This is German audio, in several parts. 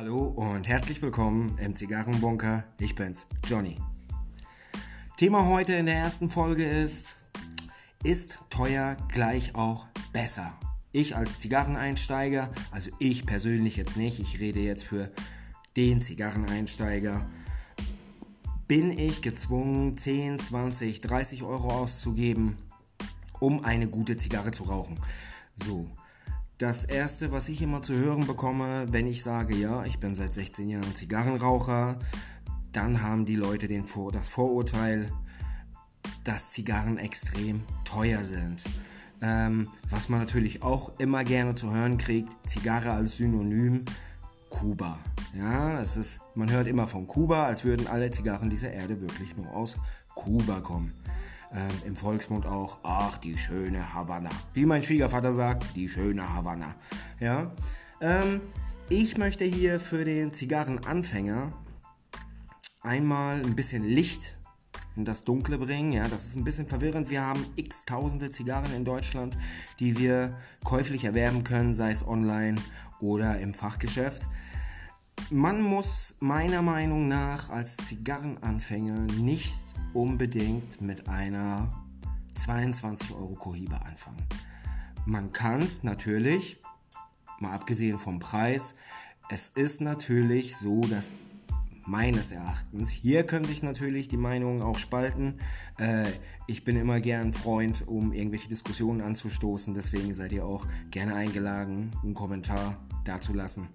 Hallo und herzlich willkommen im Zigarrenbunker. Ich bin's, Johnny. Thema heute in der ersten Folge ist, ist teuer gleich auch besser? Ich als Zigarreneinsteiger, also ich persönlich jetzt nicht, ich rede jetzt für den Zigarreneinsteiger, bin ich gezwungen, 10, 20, 30 Euro auszugeben, um eine gute Zigarre zu rauchen. So, das erste, was ich immer zu hören bekomme, wenn ich sage, ja, ich bin seit 16 Jahren Zigarrenraucher, dann haben die Leute den Vor das Vorurteil, dass Zigarren extrem teuer sind. Ähm, was man natürlich auch immer gerne zu hören kriegt, Zigarre als Synonym Kuba. Ja, es ist, man hört immer von Kuba, als würden alle Zigarren dieser Erde wirklich nur aus Kuba kommen ähm, im Volksmund auch, ach, die schöne Havanna. Wie mein Schwiegervater sagt, die schöne Havanna. Ja? Ähm, ich möchte hier für den Zigarrenanfänger einmal ein bisschen Licht in das Dunkle bringen. Ja, das ist ein bisschen verwirrend. Wir haben x tausende Zigarren in Deutschland, die wir käuflich erwerben können, sei es online oder im Fachgeschäft. Man muss meiner Meinung nach als Zigarrenanfänger nicht unbedingt mit einer 22 Euro Cohiba anfangen. Man kann es natürlich, mal abgesehen vom Preis, es ist natürlich so, dass meines Erachtens, hier können sich natürlich die Meinungen auch spalten. Äh, ich bin immer gern Freund, um irgendwelche Diskussionen anzustoßen, deswegen seid ihr auch gerne eingeladen, einen Kommentar dazulassen.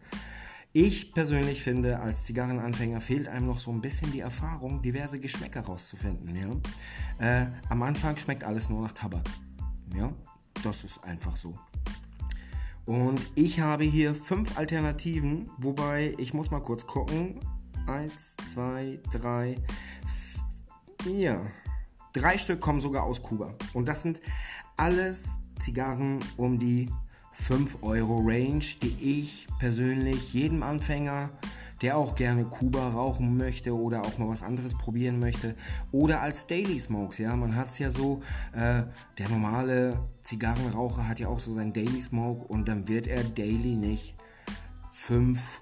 Ich persönlich finde, als Zigarrenanfänger fehlt einem noch so ein bisschen die Erfahrung, diverse Geschmäcker rauszufinden. Ja? Äh, am Anfang schmeckt alles nur nach Tabak. Ja, das ist einfach so. Und ich habe hier fünf Alternativen, wobei ich muss mal kurz gucken. Eins, zwei, drei, vier. Drei Stück kommen sogar aus Kuba. Und das sind alles Zigarren um die 5 Euro Range, die ich persönlich jedem Anfänger, der auch gerne Kuba rauchen möchte oder auch mal was anderes probieren möchte oder als Daily Smokes, ja, man hat es ja so, äh, der normale Zigarrenraucher hat ja auch so sein Daily Smoke und dann wird er daily nicht 5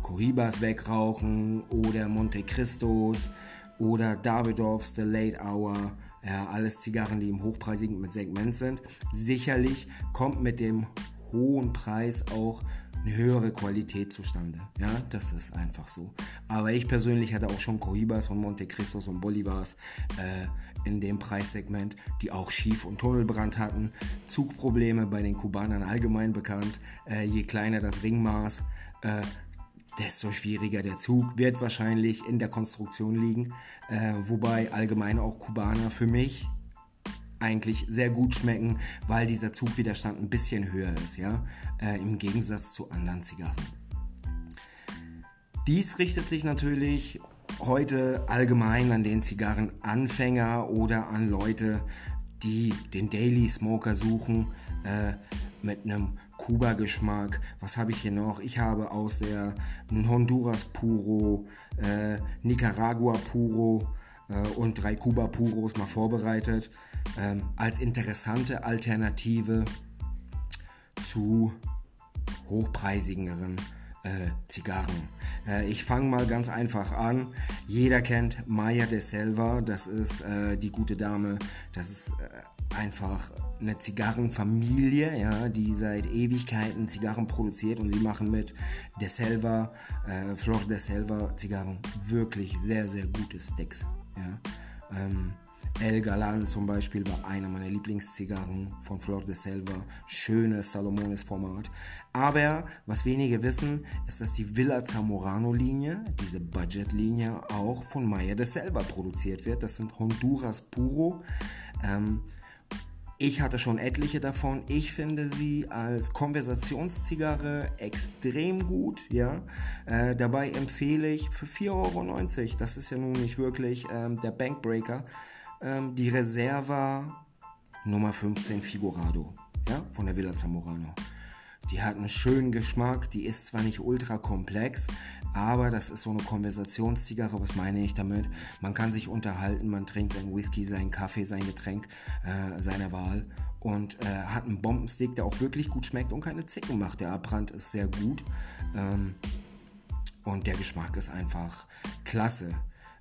Cohibas wegrauchen oder Monte Cristos oder Davidoffs The Late Hour ja, alles Zigarren, die im hochpreisigen Segment sind. Sicherlich kommt mit dem hohen Preis auch eine höhere Qualität zustande. Ja, das ist einfach so. Aber ich persönlich hatte auch schon Cohibas und Monte Cristos und Bolivars äh, in dem Preissegment, die auch Schief- und Tunnelbrand hatten. Zugprobleme bei den Kubanern allgemein bekannt. Äh, je kleiner das Ringmaß, äh, desto schwieriger der Zug wird wahrscheinlich in der Konstruktion liegen. Äh, wobei allgemein auch Kubaner für mich eigentlich sehr gut schmecken, weil dieser Zugwiderstand ein bisschen höher ist, ja, äh, im Gegensatz zu anderen Zigarren. Dies richtet sich natürlich heute allgemein an den Zigarrenanfänger oder an Leute, die den Daily Smoker suchen äh, mit einem Kuba-Geschmack. Was habe ich hier noch? Ich habe aus der Honduras Puro, äh, Nicaragua Puro äh, und drei Kuba Puros mal vorbereitet. Ähm, als interessante Alternative zu hochpreisigeren äh, Zigarren. Äh, ich fange mal ganz einfach an. Jeder kennt Maya de Selva, das ist äh, die gute Dame, das ist äh, einfach eine Zigarrenfamilie, ja, die seit Ewigkeiten Zigarren produziert und sie machen mit De Selva, äh, Flor de Selva Zigarren wirklich sehr, sehr gute Sticks. Ja. Ähm, El Galan zum Beispiel war einer meiner Lieblingszigarren von Flor de Selva. Schönes Salomones-Format. Aber was wenige wissen, ist, dass die Villa Zamorano-Linie, diese Budget-Linie, auch von Maya de Selva produziert wird. Das sind Honduras Puro. Ähm, ich hatte schon etliche davon. Ich finde sie als Konversationszigarre extrem gut. Ja? Äh, dabei empfehle ich für 4,90 Euro, das ist ja nun nicht wirklich ähm, der Bankbreaker, ähm, die Reserva Nummer 15 Figurado ja? von der Villa Zamorano. Die hat einen schönen Geschmack, die ist zwar nicht ultra komplex, aber das ist so eine Konversationszigarre. Was meine ich damit? Man kann sich unterhalten, man trinkt seinen Whisky, seinen Kaffee, sein Getränk äh, seiner Wahl und äh, hat einen Bombenstick, der auch wirklich gut schmeckt und keine Zicken macht. Der Abbrand ist sehr gut. Ähm, und der Geschmack ist einfach klasse.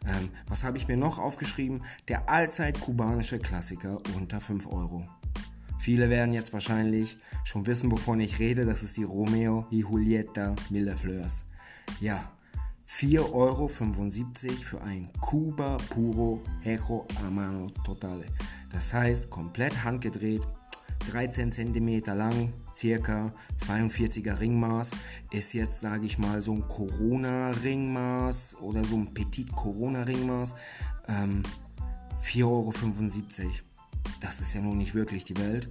Ähm, was habe ich mir noch aufgeschrieben? Der allzeit kubanische Klassiker unter 5 Euro. Viele werden jetzt wahrscheinlich schon wissen, wovon ich rede. Das ist die Romeo y Julieta Mille Fleurs. Ja, 4,75 Euro für ein Cuba Puro Ejo a Mano Totale. Das heißt, komplett handgedreht, 13 cm lang, circa 42er Ringmaß. Ist jetzt, sage ich mal, so ein Corona-Ringmaß oder so ein Petit Corona-Ringmaß. Ähm, 4,75 Euro. Das ist ja nun nicht wirklich die Welt.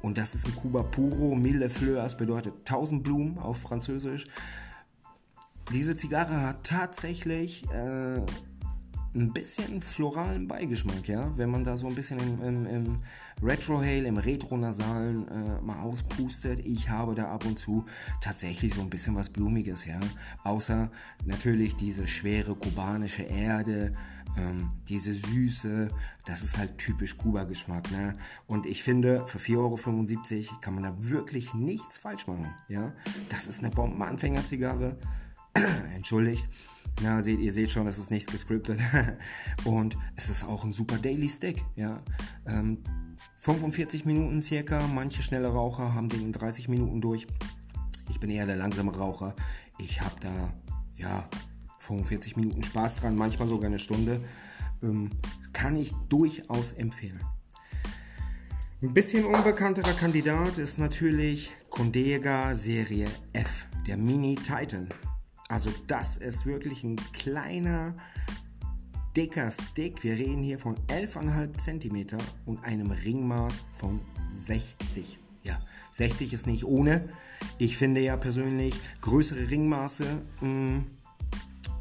Und das ist ein Cuba Puro, Mille Fleurs, bedeutet 1000 Blumen auf Französisch. Diese Zigarre hat tatsächlich äh, ein bisschen floralen Beigeschmack, ja. Wenn man da so ein bisschen im, im, im Retrohale, im Retro-Nasalen äh, mal auspustet. Ich habe da ab und zu tatsächlich so ein bisschen was Blumiges, ja. Außer natürlich diese schwere kubanische Erde, ähm, diese Süße, das ist halt typisch Kuba-Geschmack, ne? Und ich finde, für 4,75 Euro kann man da wirklich nichts falsch machen, ja. Das ist eine Bombenanfängerzigarre. Entschuldigt. Ja, seht, ihr seht schon, das ist nichts gescriptet. Und es ist auch ein super Daily Stick. Ja. Ähm, 45 Minuten circa. Manche schnelle Raucher haben den in 30 Minuten durch. Ich bin eher der langsame Raucher. Ich habe da, ja, 45 Minuten Spaß dran, manchmal sogar eine Stunde. Ähm, kann ich durchaus empfehlen. Ein bisschen unbekannterer Kandidat ist natürlich Condega Serie F, der Mini Titan. Also das ist wirklich ein kleiner, dicker Stick. Wir reden hier von 11,5 cm und einem Ringmaß von 60. Ja, 60 ist nicht ohne. Ich finde ja persönlich, größere Ringmaße mh, hm,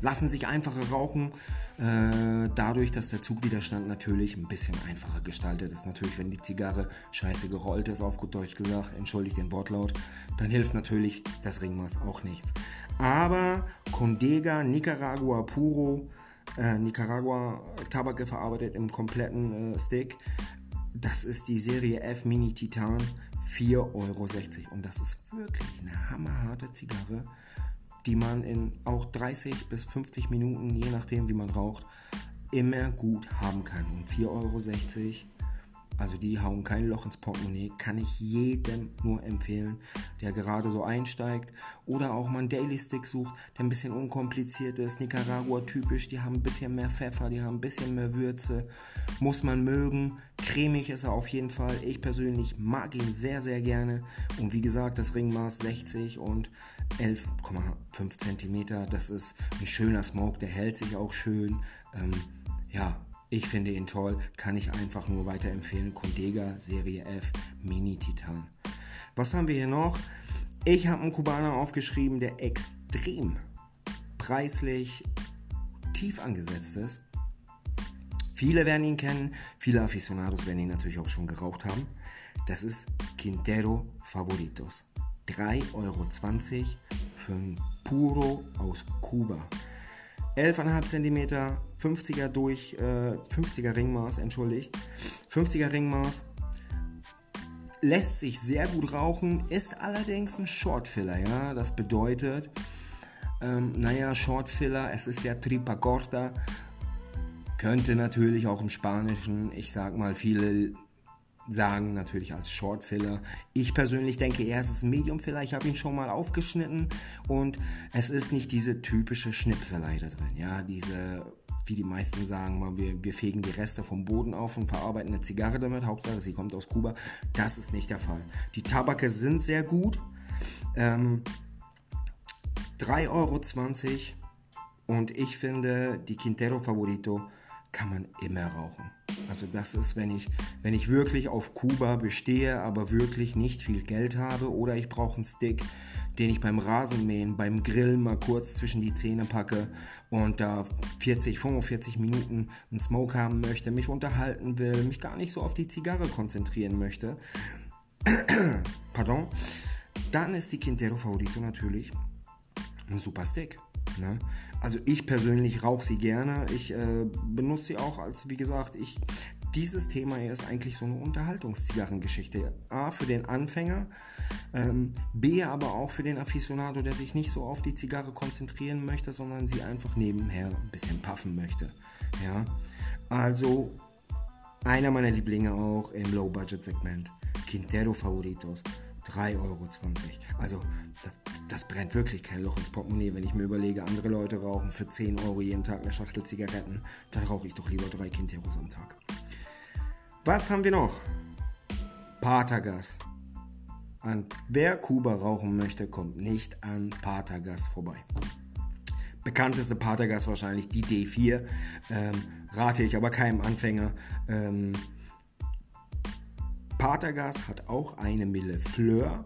lassen sich einfacher rauchen. Äh, dadurch, dass der Zugwiderstand natürlich ein bisschen einfacher gestaltet ist. Natürlich, wenn die Zigarre scheiße gerollt ist, auf gut Deutsch gesagt, entschuldigt den Wortlaut, dann hilft natürlich das Ringmaß auch nichts. Aber Condega Nicaragua Puro, äh, Nicaragua Tabak verarbeitet im kompletten äh, Stick, das ist die Serie F Mini Titan, 4,60 Euro. Und das ist wirklich eine hammerharte Zigarre die man in auch 30 bis 50 Minuten, je nachdem wie man raucht, immer gut haben kann. Und 4,60 Euro, also die hauen kein Loch ins Portemonnaie, kann ich jedem nur empfehlen, der gerade so einsteigt oder auch mal einen Daily Stick sucht, der ein bisschen unkompliziert ist, Nicaragua typisch, die haben ein bisschen mehr Pfeffer, die haben ein bisschen mehr Würze, muss man mögen. Cremig ist er auf jeden Fall. Ich persönlich mag ihn sehr, sehr gerne. Und wie gesagt, das Ringmaß 60 und 11,5 cm. Das ist ein schöner Smoke, der hält sich auch schön. Ähm, ja, ich finde ihn toll, kann ich einfach nur weiterempfehlen. Condega Serie F Mini Titan. Was haben wir hier noch? Ich habe einen Kubaner aufgeschrieben, der extrem preislich tief angesetzt ist. Viele werden ihn kennen, viele Aficionados werden ihn natürlich auch schon geraucht haben. Das ist Quintero Favoritos. 3,20 Euro für ein Puro aus Kuba. 11,5 cm, 50er durch, äh, 50er Ringmaß, entschuldigt. 50er Ringmaß. Lässt sich sehr gut rauchen, ist allerdings ein Shortfiller, ja. Das bedeutet, ähm, naja, Shortfiller, es ist ja Tripa Corta, könnte natürlich auch im Spanischen, ich sag mal, viele sagen natürlich als Short Filler. Ich persönlich denke eher, es ist ein Medium Filler. Ich habe ihn schon mal aufgeschnitten und es ist nicht diese typische Schnipselei da drin. Ja, diese, wie die meisten sagen, wir, wir fegen die Reste vom Boden auf und verarbeiten eine Zigarre damit. Hauptsache, sie kommt aus Kuba. Das ist nicht der Fall. Die Tabake sind sehr gut. Ähm, 3,20 Euro und ich finde, die Quintero Favorito kann man immer rauchen. Also das ist, wenn ich, wenn ich wirklich auf Kuba bestehe, aber wirklich nicht viel Geld habe oder ich brauche einen Stick, den ich beim Rasenmähen, beim Grillen mal kurz zwischen die Zähne packe und da 40, 45 Minuten einen Smoke haben möchte, mich unterhalten will, mich gar nicht so auf die Zigarre konzentrieren möchte. Pardon. Dann ist die Quintero Favorito natürlich ein super Stick. Ne? Also ich persönlich rauche sie gerne. Ich äh, benutze sie auch als, wie gesagt, ich dieses Thema ist eigentlich so eine Unterhaltungszigarrengeschichte. A, für den Anfänger, ähm, B, aber auch für den Aficionado, der sich nicht so auf die Zigarre konzentrieren möchte, sondern sie einfach nebenher ein bisschen puffen möchte. Ja, also einer meiner Lieblinge auch im Low-Budget-Segment. Quintero Favoritos. 3,20 Euro. Also das, das, brennt wirklich kein Loch ins Portemonnaie, wenn ich mir überlege, andere Leute rauchen für 10 Euro jeden Tag eine Schachtel Zigaretten. Dann rauche ich doch lieber drei Quinteros am Tag. Was haben wir noch? Patagas. An wer Kuba rauchen möchte, kommt nicht an Patagas vorbei. Bekannteste Patagas wahrscheinlich die D4. Ähm, rate ich aber keinem Anfänger. Ähm, Patagas hat auch eine Mille Fleur.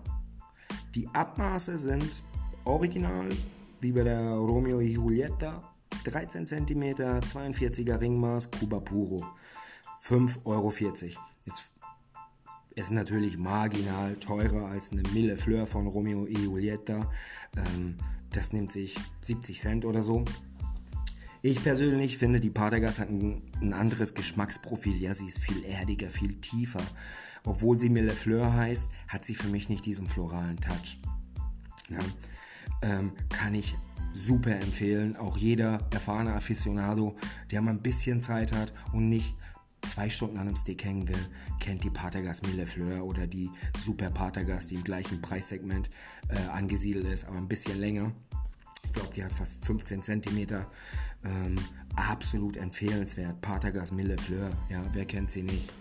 Die Abmaße sind original, wie bei der Romeo y Julieta. 13 cm, 42er Ringmaß, Cuba Puro. 5,40 Euro. Jetzt ist natürlich marginal teurer als eine Mille Fleur von Romeo e Julieta. Ähm, das nimmt sich 70 Cent oder so. Ich persönlich finde, die Patergas hat ein, ein, anderes Geschmacksprofil. Ja, sie ist viel erdiger, viel tiefer. Obwohl sie Mille Fleur heißt, hat sie für mich nicht diesen floralen Touch. Ja, ähm, kann ich super empfehlen. Auch jeder erfahrene Aficionado, der mal ein bisschen Zeit hat und nicht zwei Stunden an einem Stick hängen will, kennt die Patergas Mille Fleur oder die Super Patergas, die im gleichen Preissegment äh, angesiedelt ist, aber ein bisschen länger. Ich glaube, die hat fast 15 cm. Ähm, absolut empfehlenswert. Patergas Mille Fleur, ja, wer kennt sie nicht?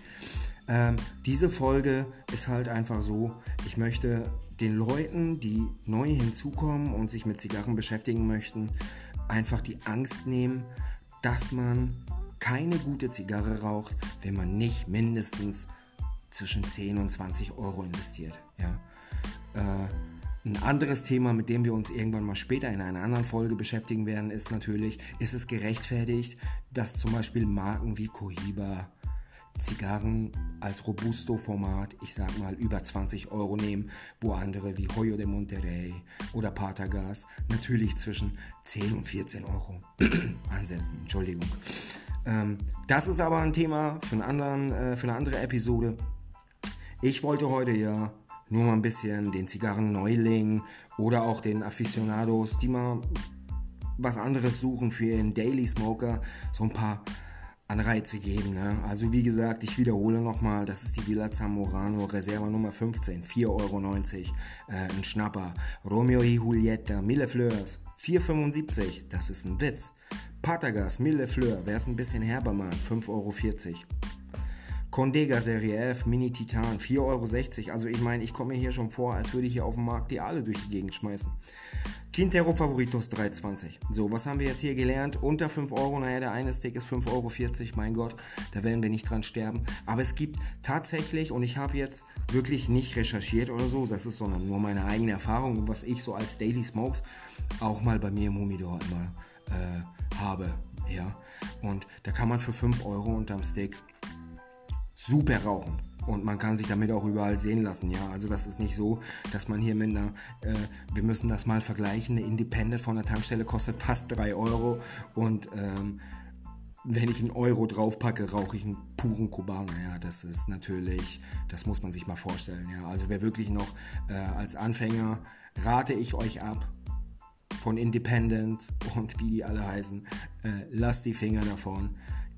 Ähm, diese Folge ist halt einfach so, ich möchte den Leuten, die neu hinzukommen und sich mit Zigarren beschäftigen möchten, einfach die Angst nehmen, dass man keine gute Zigarre raucht, wenn man nicht mindestens zwischen 10 und 20 Euro investiert. Ja. Äh, ein anderes Thema, mit dem wir uns irgendwann mal später in einer anderen Folge beschäftigen werden, ist natürlich, ist es gerechtfertigt, dass zum Beispiel Marken wie Cohiba Zigarren als Robusto-Format, ich sag mal, über 20 Euro nehmen, wo andere wie Hoyo de Monterrey oder Patagas natürlich zwischen 10 und 14 Euro ansetzen. Entschuldigung. Ähm, das ist aber ein Thema für, anderen, äh, für eine andere Episode. Ich wollte heute ja nur mal ein bisschen den Zigarren-Neuling oder auch den Aficionados, die mal was anderes suchen für ihren Daily Smoker, so ein paar Anreize geben. Ne? Also wie gesagt, ich wiederhole nochmal, das ist die Villa Zamorano Reserva Nummer 15, 4,90 Euro, äh, ein Schnapper. Romeo y Julieta, Mille Fleurs, 4,75, das ist ein Witz. Patagas, Mille Fleur, wer es ein bisschen herber mag, 5,40 Euro. Condega Serie F, Mini Titan, 4,60 Euro. Also ich meine, ich komme mir hier schon vor, als würde ich hier auf dem Markt die alle durch die Gegend schmeißen. Quintero Favoritos 3,20. So, was haben wir jetzt hier gelernt? Unter 5 Euro, naja, der eine Stick ist 5,40 Euro, mein Gott, da werden wir nicht dran sterben. Aber es gibt tatsächlich, und ich habe jetzt wirklich nicht recherchiert oder so, das ist sondern nur meine eigene Erfahrung, was ich so als Daily Smokes auch mal bei mir im Humidor immer äh, habe. Ja, und da kann man für 5 Euro unterm Stick super rauchen. Und man kann sich damit auch überall sehen lassen, ja. Also das ist nicht so, dass man hier mit einer, äh, wir müssen das mal vergleichen, eine Independent von der Tankstelle kostet fast 3 Euro und ähm, wenn ich einen Euro draufpacke, rauche ich einen puren Kubaner. Ja, das ist natürlich, das muss man sich mal vorstellen. Ja, also wer wirklich noch äh, als Anfänger rate ich euch ab von Independent und wie die alle heißen, äh, lasst die Finger davon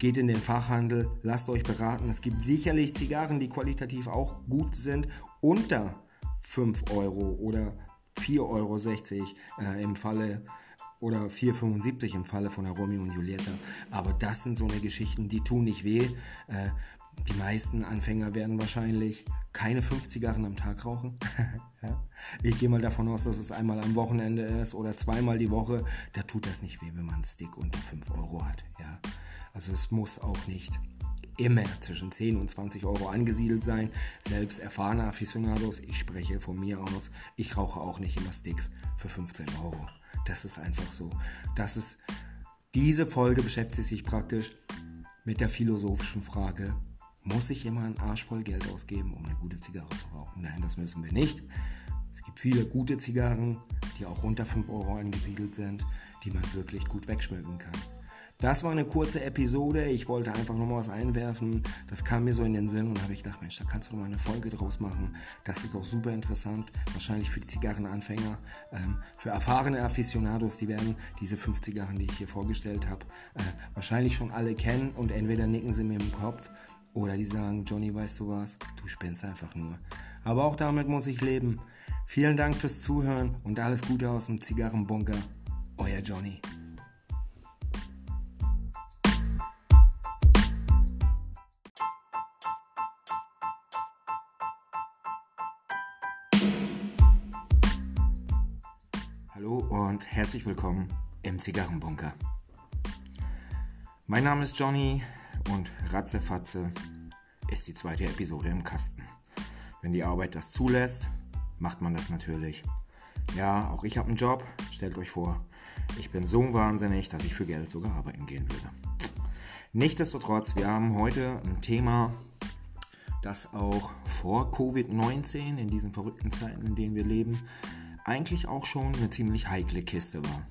geht in den Fachhandel, lasst euch beraten. Es gibt sicherlich Zigarren, die qualitativ auch gut sind, unter 5 Euro oder 4,60 Euro äh, im Falle oder 4,75 im Falle von der Romeo und Julieta. Aber das sind so eine Geschichten, die tun nicht weh. Äh, die meisten Anfänger werden wahrscheinlich keine 5 Zigarren am Tag rauchen. ja. Ich gehe mal davon aus, dass es einmal am Wochenende ist oder zweimal die Woche. Da tut das nicht weh, wenn man einen Stick unter 5 Euro hat. Ja. Also es muss auch nicht immer zwischen 10 und 20 Euro angesiedelt sein. Selbst erfahrene Aficionados, ich spreche von mir aus, ich rauche auch nicht immer Sticks für 15 Euro. Das ist einfach so. Das ist, diese Folge beschäftigt sich praktisch mit der philosophischen Frage, muss ich immer einen Arsch voll Geld ausgeben, um eine gute Zigarre zu rauchen? Nein, das müssen wir nicht. Es gibt viele gute Zigarren, die auch unter 5 Euro angesiedelt sind, die man wirklich gut wegschmücken kann. Das war eine kurze Episode. Ich wollte einfach nur mal was einwerfen. Das kam mir so in den Sinn und habe ich gedacht, Mensch, da kannst du mal eine Folge draus machen. Das ist doch super interessant. Wahrscheinlich für die Zigarrenanfänger. Ähm, für erfahrene Aficionados, die werden diese fünf Zigarren, die ich hier vorgestellt habe, äh, wahrscheinlich schon alle kennen und entweder nicken sie mir im Kopf oder die sagen, Johnny, weißt du was? Du spinnst einfach nur. Aber auch damit muss ich leben. Vielen Dank fürs Zuhören und alles Gute aus dem Zigarrenbunker. Euer Johnny. Und herzlich willkommen im Zigarrenbunker. Mein Name ist Johnny und Ratzefatze ist die zweite Episode im Kasten. Wenn die Arbeit das zulässt, macht man das natürlich. Ja, auch ich habe einen Job. Stellt euch vor, ich bin so wahnsinnig, dass ich für Geld sogar arbeiten gehen würde. Nichtsdestotrotz, wir haben heute ein Thema, das auch vor Covid-19, in diesen verrückten Zeiten, in denen wir leben, eigentlich auch schon eine ziemlich heikle Kiste war.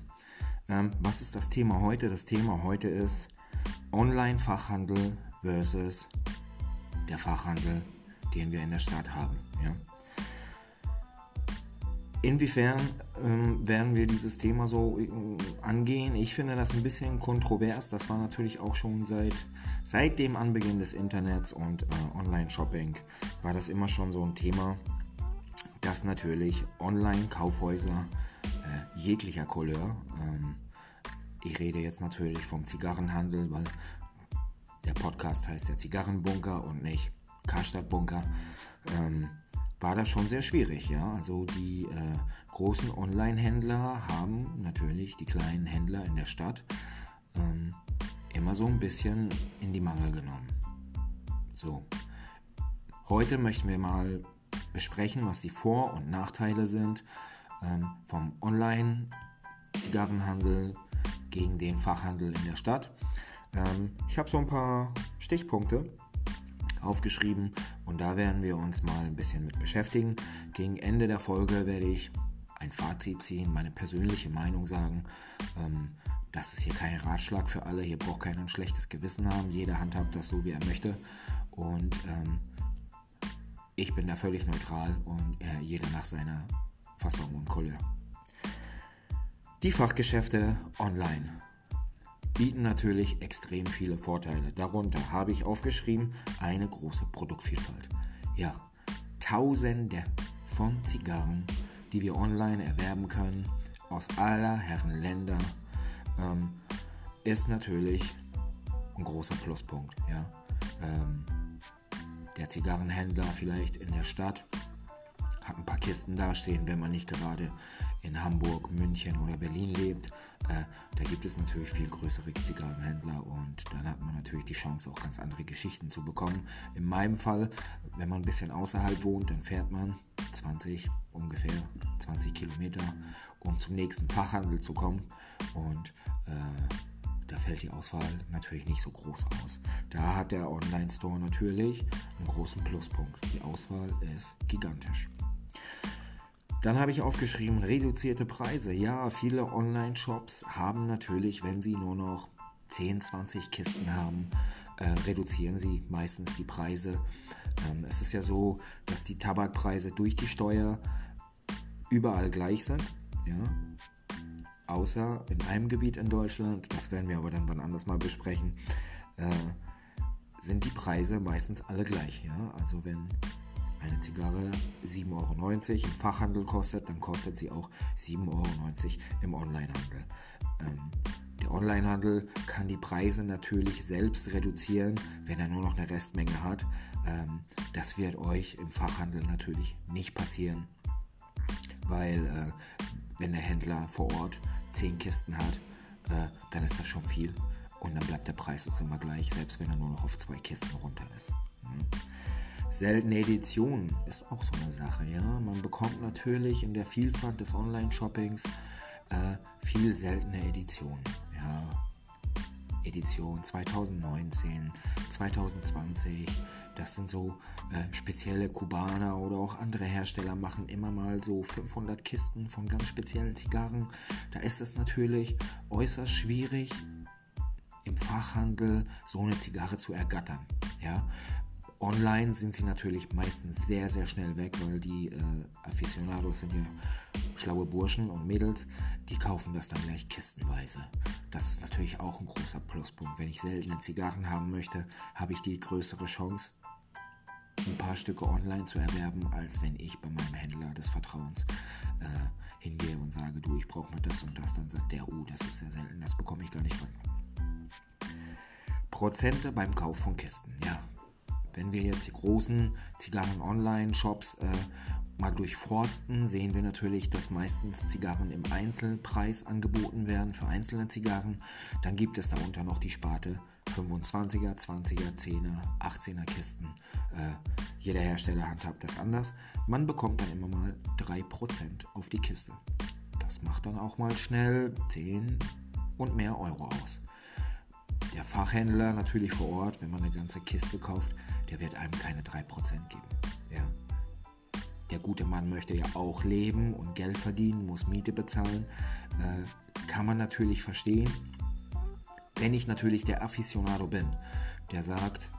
Ähm, was ist das Thema heute? Das Thema heute ist Online-Fachhandel versus der Fachhandel, den wir in der Stadt haben. Ja? Inwiefern ähm, werden wir dieses Thema so äh, angehen? Ich finde das ein bisschen kontrovers. Das war natürlich auch schon seit, seit dem Anbeginn des Internets und äh, Online-Shopping war das immer schon so ein Thema, dass natürlich Online-Kaufhäuser äh, jeglicher Couleur, ähm, ich rede jetzt natürlich vom Zigarrenhandel, weil der Podcast heißt der Zigarrenbunker und nicht Karstadtbunker, ähm, war das schon sehr schwierig. Ja? Also die äh, großen Online-Händler haben natürlich die kleinen Händler in der Stadt ähm, immer so ein bisschen in die Mangel genommen. So, heute möchten wir mal besprechen, was die Vor- und Nachteile sind ähm, vom Online-Zigarrenhandel gegen den Fachhandel in der Stadt. Ähm, ich habe so ein paar Stichpunkte aufgeschrieben und da werden wir uns mal ein bisschen mit beschäftigen. Gegen Ende der Folge werde ich ein Fazit ziehen, meine persönliche Meinung sagen. Ähm, das ist hier kein Ratschlag für alle, hier braucht keiner ein schlechtes Gewissen haben, jeder handhabt das so, wie er möchte und ähm, ich bin da völlig neutral und äh, jeder nach seiner Fassung und Couleur. Die Fachgeschäfte online bieten natürlich extrem viele Vorteile. Darunter habe ich aufgeschrieben eine große Produktvielfalt. Ja, tausende von Zigarren, die wir online erwerben können, aus aller Herren Länder, ähm, ist natürlich ein großer Pluspunkt. Ja? Ähm, der Zigarrenhändler vielleicht in der Stadt hat ein paar Kisten dastehen, wenn man nicht gerade in Hamburg, München oder Berlin lebt. Äh, da gibt es natürlich viel größere Zigarrenhändler und dann hat man natürlich die Chance, auch ganz andere Geschichten zu bekommen. In meinem Fall, wenn man ein bisschen außerhalb wohnt, dann fährt man 20, ungefähr 20 Kilometer, um zum nächsten Fachhandel zu kommen und äh, da fällt die Auswahl natürlich nicht so groß aus. Da hat der Online-Store natürlich einen großen Pluspunkt. Die Auswahl ist gigantisch. Dann habe ich aufgeschrieben, reduzierte Preise. Ja, viele Online-Shops haben natürlich, wenn sie nur noch 10, 20 Kisten haben, äh, reduzieren sie meistens die Preise. Ähm, es ist ja so, dass die Tabakpreise durch die Steuer überall gleich sind. Ja? Außer in einem Gebiet in Deutschland, das werden wir aber dann wann anders mal besprechen, äh, sind die Preise meistens alle gleich. Ja? Also wenn eine Zigarre 7,90 Euro im Fachhandel kostet, dann kostet sie auch 7,90 Euro im Onlinehandel. Ähm, der Onlinehandel kann die Preise natürlich selbst reduzieren, wenn er nur noch eine Restmenge hat. Ähm, das wird euch im Fachhandel natürlich nicht passieren, weil äh, wenn der Händler vor Ort 10 Kisten hat, äh, dann ist das schon viel und dann bleibt der Preis auch immer gleich, selbst wenn er nur noch auf zwei Kisten runter ist. Mhm. Seltene Editionen ist auch so eine Sache, ja. Man bekommt natürlich in der Vielfalt des Online-Shoppings äh, viel seltene Editionen, ja. Edition 2019, 2020, das sind so äh, spezielle Kubaner oder auch andere Hersteller machen immer mal so 500 Kisten von ganz speziellen Zigarren. Da ist es natürlich äußerst schwierig, im Fachhandel so eine Zigarre zu ergattern. Ja? Online sind sie natürlich meistens sehr, sehr schnell weg, weil die äh, Aficionados sind ja schlaue Burschen und Mädels, die kaufen das dann gleich kistenweise. Das ist natürlich auch ein großer Pluspunkt. Wenn ich seltene Zigarren haben möchte, habe ich die größere Chance, ein paar Stücke online zu erwerben, als wenn ich bei meinem Händler des Vertrauens äh, hingehe und sage, du, ich brauche mal das und das, dann sagt der, oh, das ist sehr selten, das bekomme ich gar nicht von. Prozente beim Kauf von Kisten, ja. Wenn wir jetzt die großen Zigarren-Online-Shops äh, mal durchforsten, sehen wir natürlich, dass meistens Zigarren im Einzelpreis angeboten werden für einzelne Zigarren. Dann gibt es darunter noch die Sparte 25er, 20er, 10er, 18er Kisten. Äh, jeder Hersteller handhabt das anders. Man bekommt dann immer mal 3% auf die Kiste. Das macht dann auch mal schnell 10 und mehr Euro aus. Der Fachhändler natürlich vor Ort, wenn man eine ganze Kiste kauft, der wird einem keine 3% geben. Ja. Der gute Mann möchte ja auch leben und Geld verdienen, muss Miete bezahlen. Äh, kann man natürlich verstehen. Wenn ich natürlich der Aficionado bin, der sagt,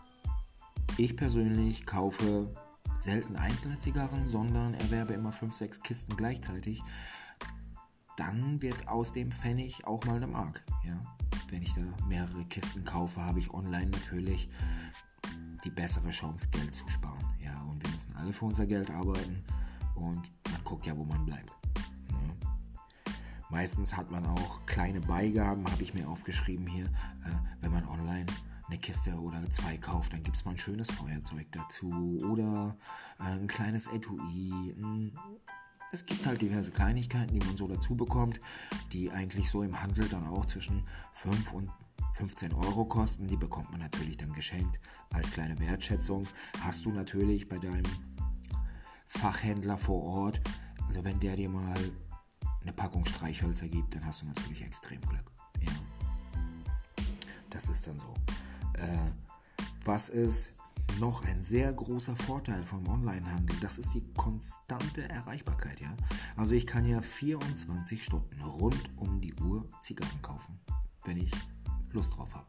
ich persönlich kaufe selten einzelne Zigarren, sondern erwerbe immer 5, 6 Kisten gleichzeitig, dann wird aus dem Pfennig auch mal eine Mark. Ja? Wenn ich da mehrere Kisten kaufe, habe ich online natürlich die bessere Chance, Geld zu sparen. Ja? Und wir müssen alle für unser Geld arbeiten und man guckt ja, wo man bleibt. Meistens hat man auch kleine Beigaben, habe ich mir aufgeschrieben hier. Äh, wenn man online eine Kiste oder zwei kauft, dann gibt es mal ein schönes Feuerzeug dazu oder äh, ein kleines Etui. Es gibt halt diverse Kleinigkeiten, die man so dazu bekommt, die eigentlich so im Handel dann auch zwischen 5 und 15 Euro kosten. Die bekommt man natürlich dann geschenkt als kleine Wertschätzung. Hast du natürlich bei deinem Fachhändler vor Ort, also wenn der dir mal eine Packung Streichhölzer gibt, dann hast du natürlich extrem Glück. Ja. Das ist dann so. Äh, was ist noch ein sehr großer Vorteil vom Onlinehandel? Das ist die konstante Erreichbarkeit. Ja? Also ich kann ja 24 Stunden rund um die Uhr Zigarren kaufen, wenn ich Lust drauf habe.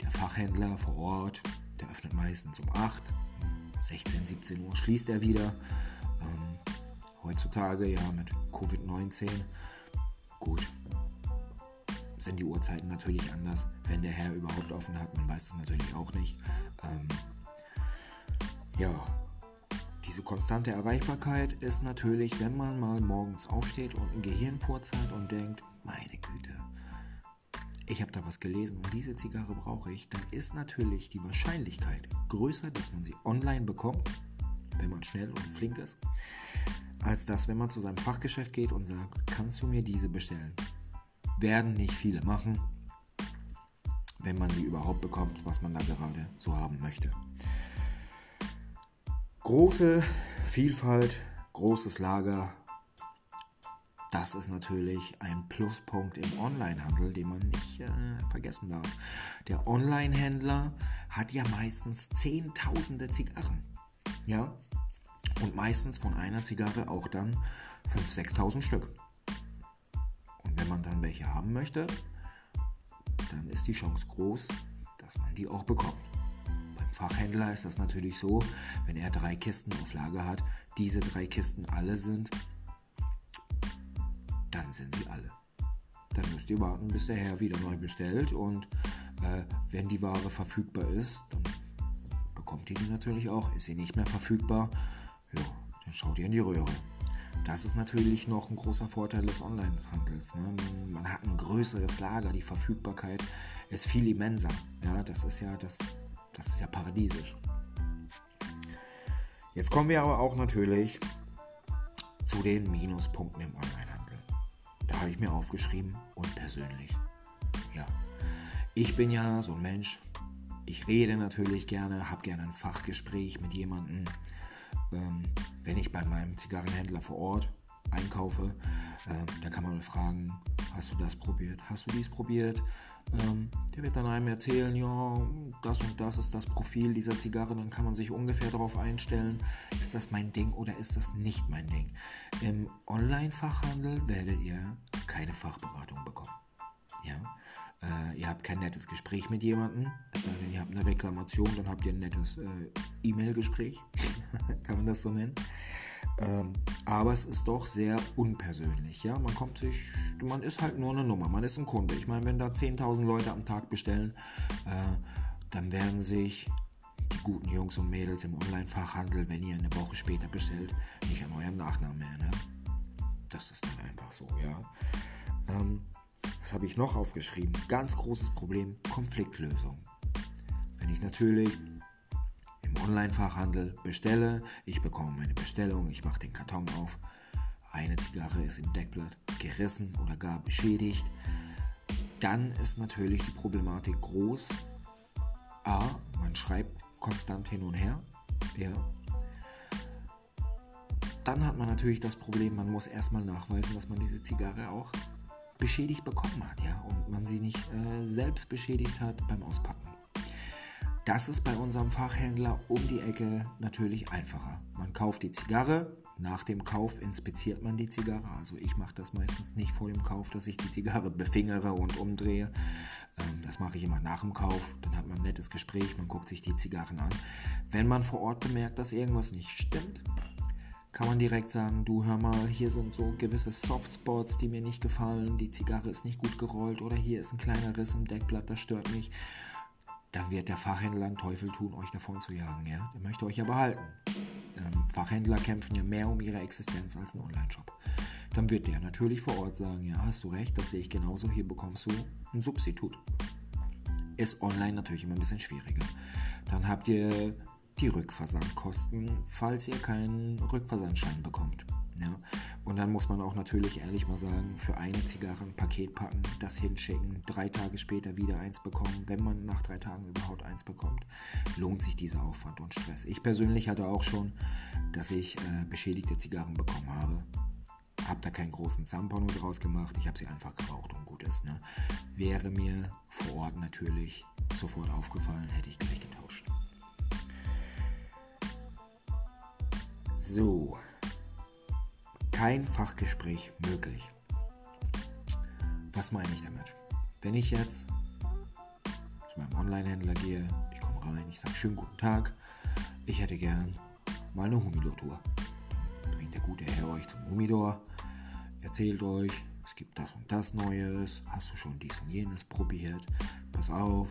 Der Fachhändler vor Ort, der öffnet meistens um 8, 16, 17 Uhr schließt er wieder. Ähm, heutzutage ja mit Covid-19, gut, sind die Uhrzeiten natürlich anders, wenn der Herr überhaupt offen hat. Man weiß es natürlich auch nicht. Ähm, ja, diese konstante Erreichbarkeit ist natürlich, wenn man mal morgens aufsteht und ein Gehirn purzt hat und denkt, meine Güte, ich habe da was gelesen und diese Zigarre brauche ich, dann ist natürlich die Wahrscheinlichkeit größer, dass man sie online bekommt, wenn man schnell und flink ist, als dass, wenn man zu seinem Fachgeschäft geht und sagt, kannst du mir diese bestellen? Werden nicht viele machen, wenn man die überhaupt bekommt, was man da gerade so haben möchte. Große Vielfalt, großes Lager, das ist natürlich ein Pluspunkt im Onlinehandel, den man nicht äh, vergessen darf. Der Onlinehändler hat ja meistens Zehntausende Zigarren. Ja, und meistens von einer Zigarre auch dann 5.000, 6.000 Stück. Wenn man dann welche haben möchte, dann ist die Chance groß, dass man die auch bekommt. Beim Fachhändler ist das natürlich so, wenn er drei Kisten auf Lager hat, diese drei Kisten alle sind, dann sind sie alle. Dann müsst ihr warten, bis der Herr wieder neu bestellt und äh, wenn die Ware verfügbar ist, dann bekommt ihr die natürlich auch. Ist sie nicht mehr verfügbar, ja, dann schaut ihr in die Röhre. Das ist natürlich noch ein großer Vorteil des Onlinehandels. Ne? Man hat ein größeres Lager, die Verfügbarkeit ist viel immenser. Ja, das ist ja das, das ist ja paradiesisch. Jetzt kommen wir aber auch natürlich zu den Minuspunkten im Onlinehandel. Da habe ich mir aufgeschrieben und persönlich. Ja, ich bin ja so ein Mensch. Ich rede natürlich gerne, habe gerne ein Fachgespräch mit jemandem ähm, wenn ich bei meinem Zigarrenhändler vor Ort einkaufe, ähm, da kann man fragen, hast du das probiert, hast du dies probiert? Ähm, der wird dann einem erzählen, ja, das und das ist das Profil dieser Zigarre, dann kann man sich ungefähr darauf einstellen, ist das mein Ding oder ist das nicht mein Ding. Im Online-Fachhandel werdet ihr keine Fachberatung bekommen. Ja? Äh, ihr habt kein nettes Gespräch mit jemandem, es sei denn, ihr habt eine Reklamation, dann habt ihr ein nettes äh, E-Mail-Gespräch, kann man das so nennen. Ähm, aber es ist doch sehr unpersönlich, ja. Man kommt sich, man ist halt nur eine Nummer, man ist ein Kunde. Ich meine, wenn da 10.000 Leute am Tag bestellen, äh, dann werden sich die guten Jungs und Mädels im Online-Fachhandel, wenn ihr eine Woche später bestellt, nicht an euren Nachnamen erinnern. Das ist dann einfach so, ja. Ähm, was habe ich noch aufgeschrieben? Ganz großes Problem, Konfliktlösung. Wenn ich natürlich im Online-Fachhandel bestelle, ich bekomme meine Bestellung, ich mache den Karton auf, eine Zigarre ist im Deckblatt gerissen oder gar beschädigt, dann ist natürlich die Problematik groß. A, man schreibt konstant hin und her. Ja. Dann hat man natürlich das Problem, man muss erstmal nachweisen, dass man diese Zigarre auch beschädigt bekommen hat, ja, und man sie nicht äh, selbst beschädigt hat beim Auspacken. Das ist bei unserem Fachhändler um die Ecke natürlich einfacher. Man kauft die Zigarre, nach dem Kauf inspiziert man die Zigarre. Also ich mache das meistens nicht vor dem Kauf, dass ich die Zigarre befingere und umdrehe. Ähm, das mache ich immer nach dem Kauf. Dann hat man ein nettes Gespräch, man guckt sich die Zigarren an. Wenn man vor Ort bemerkt, dass irgendwas nicht stimmt, kann man direkt sagen, du hör mal, hier sind so gewisse Softspots, die mir nicht gefallen, die Zigarre ist nicht gut gerollt oder hier ist ein kleiner Riss im Deckblatt, das stört mich. Dann wird der Fachhändler einen Teufel tun, euch davon zu jagen, ja? Der möchte euch ja behalten. Ähm, Fachhändler kämpfen ja mehr um ihre Existenz als ein Online-Shop. Dann wird der natürlich vor Ort sagen, ja, hast du recht, das sehe ich genauso, hier bekommst du ein Substitut. Ist online natürlich immer ein bisschen schwieriger. Dann habt ihr die Rückversandkosten, falls ihr keinen Rückversandschein bekommt. Ja? Und dann muss man auch natürlich ehrlich mal sagen, für eine Zigarre ein Paket packen, das hinschicken, drei Tage später wieder eins bekommen, wenn man nach drei Tagen überhaupt eins bekommt, lohnt sich dieser Aufwand und Stress. Ich persönlich hatte auch schon, dass ich äh, beschädigte Zigarren bekommen habe. Hab da keinen großen Zampano draus gemacht, ich habe sie einfach geraucht und gut ist. Ne? Wäre mir vor Ort natürlich sofort aufgefallen, hätte ich gleich getauscht. So, kein Fachgespräch möglich. Was meine ich damit? Wenn ich jetzt zu meinem Online-Händler gehe, ich komme rein, ich sage schönen guten Tag, ich hätte gern mal eine Humidor-Tour. Bringt der gute Herr euch zum Humidor, erzählt euch, es gibt das und das Neues, hast du schon dies und jenes probiert, pass auf,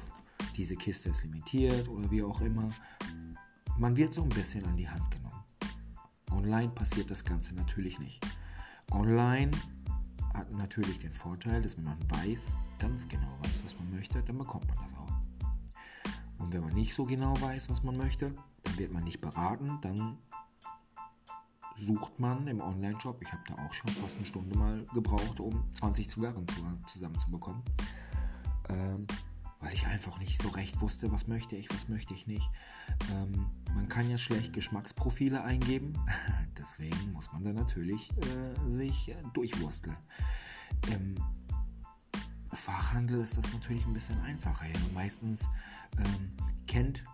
diese Kiste ist limitiert oder wie auch immer. Man wird so ein bisschen an die Hand genommen. Online passiert das Ganze natürlich nicht. Online hat natürlich den Vorteil, dass wenn man weiß, ganz genau weiß, was man möchte, dann bekommt man das auch. Und wenn man nicht so genau weiß, was man möchte, dann wird man nicht beraten, dann sucht man im Online-Shop, ich habe da auch schon fast eine Stunde mal gebraucht, um 20 Zigarren zusammenzubekommen. Ähm, weil ich einfach nicht so recht wusste, was möchte ich, was möchte ich nicht. Ähm, man kann ja schlecht Geschmacksprofile eingeben, deswegen muss man dann natürlich äh, sich äh, durchwursteln. Im Fachhandel ist das natürlich ein bisschen einfacher. Ja. Meistens ähm, kennt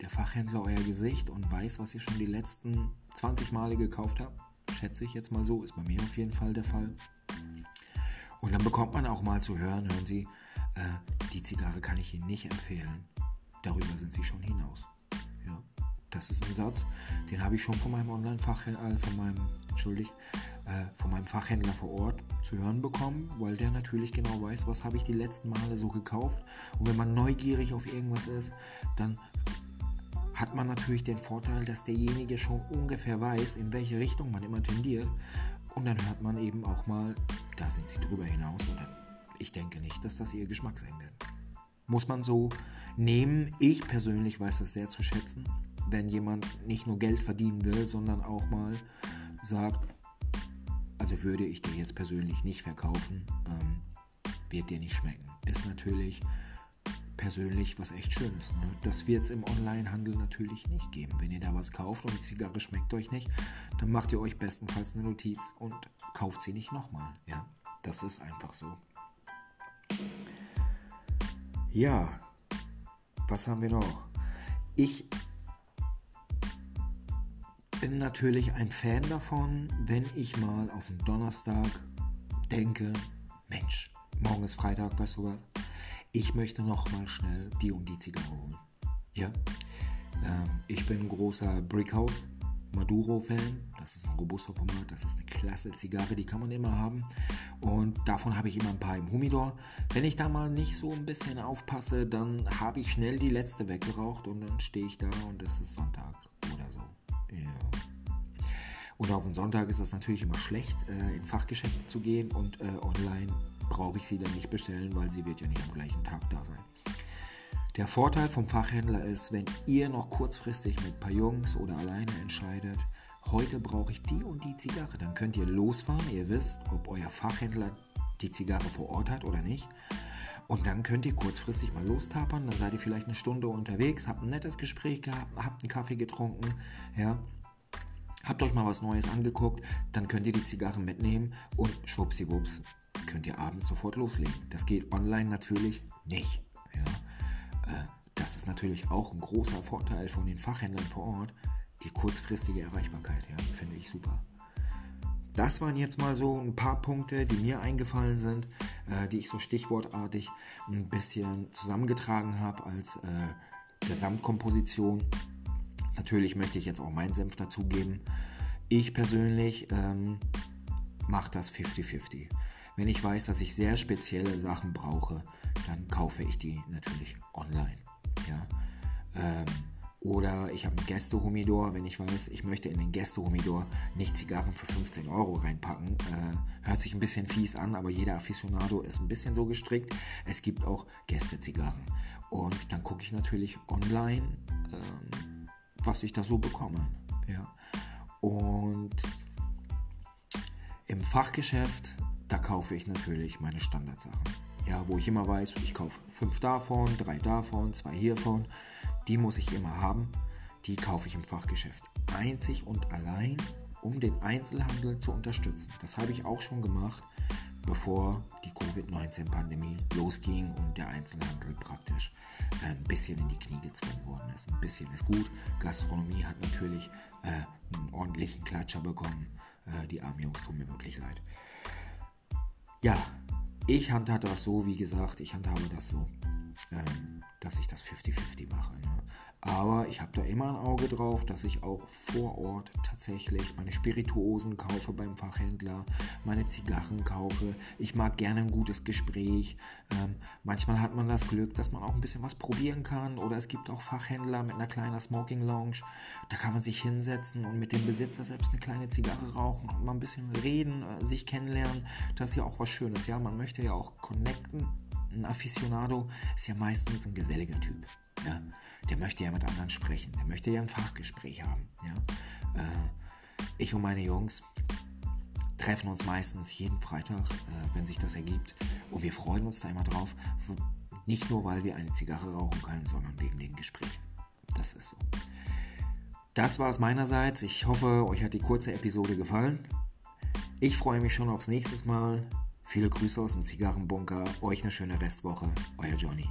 der Fachhändler euer Gesicht und weiß, was ihr schon die letzten 20 Male gekauft habt. Schätze ich jetzt mal so, ist bei mir auf jeden Fall der Fall. Und dann bekommt man auch mal zu hören, hören Sie, äh, die Zigarre kann ich Ihnen nicht empfehlen. Darüber sind Sie schon hinaus. Ja, das ist ein Satz, den habe ich schon von meinem Online-Fachhändler, äh, von meinem, entschuldigt, äh, von meinem Fachhändler vor Ort zu hören bekommen, weil der natürlich genau weiß, was habe ich die letzten Male so gekauft. Und wenn man neugierig auf irgendwas ist, dann hat man natürlich den Vorteil, dass derjenige schon ungefähr weiß, in welche Richtung man immer tendiert. Und dann hört man eben auch mal, da sind sie drüber hinaus und dann ich denke nicht, dass das ihr Geschmack sein wird. Muss man so nehmen. Ich persönlich weiß das sehr zu schätzen, wenn jemand nicht nur Geld verdienen will, sondern auch mal sagt, also würde ich dir jetzt persönlich nicht verkaufen, ähm, wird dir nicht schmecken. Ist natürlich persönlich was echt Schönes. Ne? Das wird es im Onlinehandel natürlich nicht geben. Wenn ihr da was kauft und die Zigarre schmeckt euch nicht, dann macht ihr euch bestenfalls eine Notiz und kauft sie nicht nochmal. Ja, das ist einfach so. Ja, was haben wir noch? Ich bin natürlich ein Fan davon, wenn ich mal auf den Donnerstag denke, Mensch, morgen ist Freitag, weißt du was? ich möchte noch mal schnell die und die Zigarre holen. Ja, ähm, ich bin ein großer Brickhouse Maduro-Fan. Das ist ein robuster Format, das ist eine klasse Zigarre, die kann man immer haben. Und davon habe ich immer ein paar im Humidor. Wenn ich da mal nicht so ein bisschen aufpasse, dann habe ich schnell die letzte weggeraucht und dann stehe ich da und es ist Sonntag oder so. Ja. Und auf den Sonntag ist das natürlich immer schlecht, äh, in Fachgeschäfte zu gehen und äh, online brauche ich sie dann nicht bestellen, weil sie wird ja nicht am gleichen Tag da sein. Der Vorteil vom Fachhändler ist, wenn ihr noch kurzfristig mit ein paar Jungs oder alleine entscheidet, heute brauche ich die und die Zigarre, dann könnt ihr losfahren. Ihr wisst, ob euer Fachhändler die Zigarre vor Ort hat oder nicht. Und dann könnt ihr kurzfristig mal lostapern. Dann seid ihr vielleicht eine Stunde unterwegs, habt ein nettes Gespräch gehabt, habt einen Kaffee getrunken, ja. Habt euch mal was Neues angeguckt, dann könnt ihr die Zigarre mitnehmen und schwuppsiwupps könnt ihr abends sofort loslegen. Das geht online natürlich nicht. Ja. Äh, das ist natürlich auch ein großer Vorteil von den Fachhändlern vor Ort. Die kurzfristige Erreichbarkeit, ja, finde ich super. Das waren jetzt mal so ein paar Punkte, die mir eingefallen sind, äh, die ich so stichwortartig ein bisschen zusammengetragen habe als äh, Gesamtkomposition. Natürlich möchte ich jetzt auch meinen Senf dazugeben. Ich persönlich ähm, mache das 50-50. Wenn ich weiß, dass ich sehr spezielle Sachen brauche, dann kaufe ich die natürlich online. Ja? Ähm, oder ich habe einen Gästehumidor, wenn ich weiß, ich möchte in den Gästehumidor nicht Zigarren für 15 Euro reinpacken. Äh, hört sich ein bisschen fies an, aber jeder Aficionado ist ein bisschen so gestrickt. Es gibt auch Gästezigarren. Und dann gucke ich natürlich online, ähm, was ich da so bekomme. Ja. Und im Fachgeschäft, da kaufe ich natürlich meine Standardsachen ja, wo ich immer weiß, ich kaufe fünf davon, drei davon, zwei hiervon. Die muss ich immer haben. Die kaufe ich im Fachgeschäft. Einzig und allein, um den Einzelhandel zu unterstützen. Das habe ich auch schon gemacht, bevor die Covid-19-Pandemie losging und der Einzelhandel praktisch ein bisschen in die Knie gezwungen worden ist. Ein bisschen ist gut. Gastronomie hat natürlich äh, einen ordentlichen Klatscher bekommen. Äh, die armen Jungs tun mir wirklich leid. Ja, ich handhabe das so, wie gesagt, ich handhabe das so, ähm, dass ich das 50-50 mache. Ne? Aber ich habe da immer ein Auge drauf, dass ich auch vor Ort tatsächlich meine Spirituosen kaufe beim Fachhändler, meine Zigarren kaufe. Ich mag gerne ein gutes Gespräch. Ähm, manchmal hat man das Glück, dass man auch ein bisschen was probieren kann. Oder es gibt auch Fachhändler mit einer kleinen Smoking Lounge. Da kann man sich hinsetzen und mit dem Besitzer selbst eine kleine Zigarre rauchen und mal ein bisschen reden, äh, sich kennenlernen. Das ist ja auch was Schönes. Ja, man möchte ja auch connecten. Ein Aficionado ist ja meistens ein geselliger Typ. Ja der möchte ja mit anderen sprechen, der möchte ja ein Fachgespräch haben. Ja? Äh, ich und meine Jungs treffen uns meistens jeden Freitag, äh, wenn sich das ergibt. Und wir freuen uns da immer drauf. Nicht nur, weil wir eine Zigarre rauchen können, sondern wegen den Gesprächen. Das ist so. Das war es meinerseits. Ich hoffe, euch hat die kurze Episode gefallen. Ich freue mich schon aufs nächste Mal. Viele Grüße aus dem Zigarrenbunker. Euch eine schöne Restwoche. Euer Johnny.